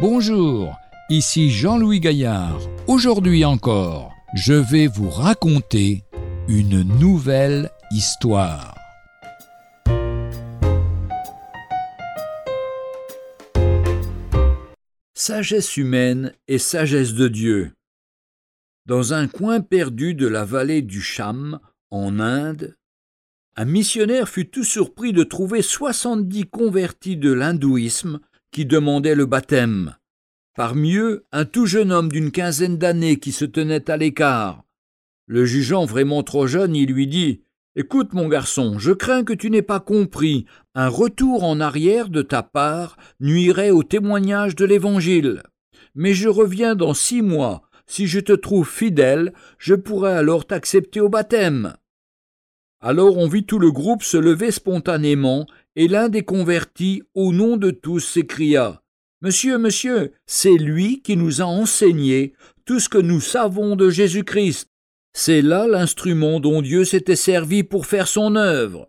Bonjour, ici Jean-Louis Gaillard. Aujourd'hui encore, je vais vous raconter une nouvelle histoire. Sagesse humaine et sagesse de Dieu. Dans un coin perdu de la vallée du Cham, en Inde, un missionnaire fut tout surpris de trouver soixante-dix convertis de l'hindouisme qui demandaient le baptême. Parmi eux, un tout jeune homme d'une quinzaine d'années qui se tenait à l'écart. Le jugeant vraiment trop jeune, il lui dit Écoute, mon garçon, je crains que tu n'aies pas compris. Un retour en arrière de ta part nuirait au témoignage de l'Évangile. Mais je reviens dans six mois. Si je te trouve fidèle, je pourrai alors t'accepter au baptême. Alors on vit tout le groupe se lever spontanément, et l'un des convertis, au nom de tous, s'écria Monsieur, monsieur, c'est lui qui nous a enseigné tout ce que nous savons de Jésus-Christ. C'est là l'instrument dont Dieu s'était servi pour faire son œuvre.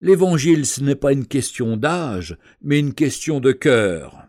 L'Évangile, ce n'est pas une question d'âge, mais une question de cœur.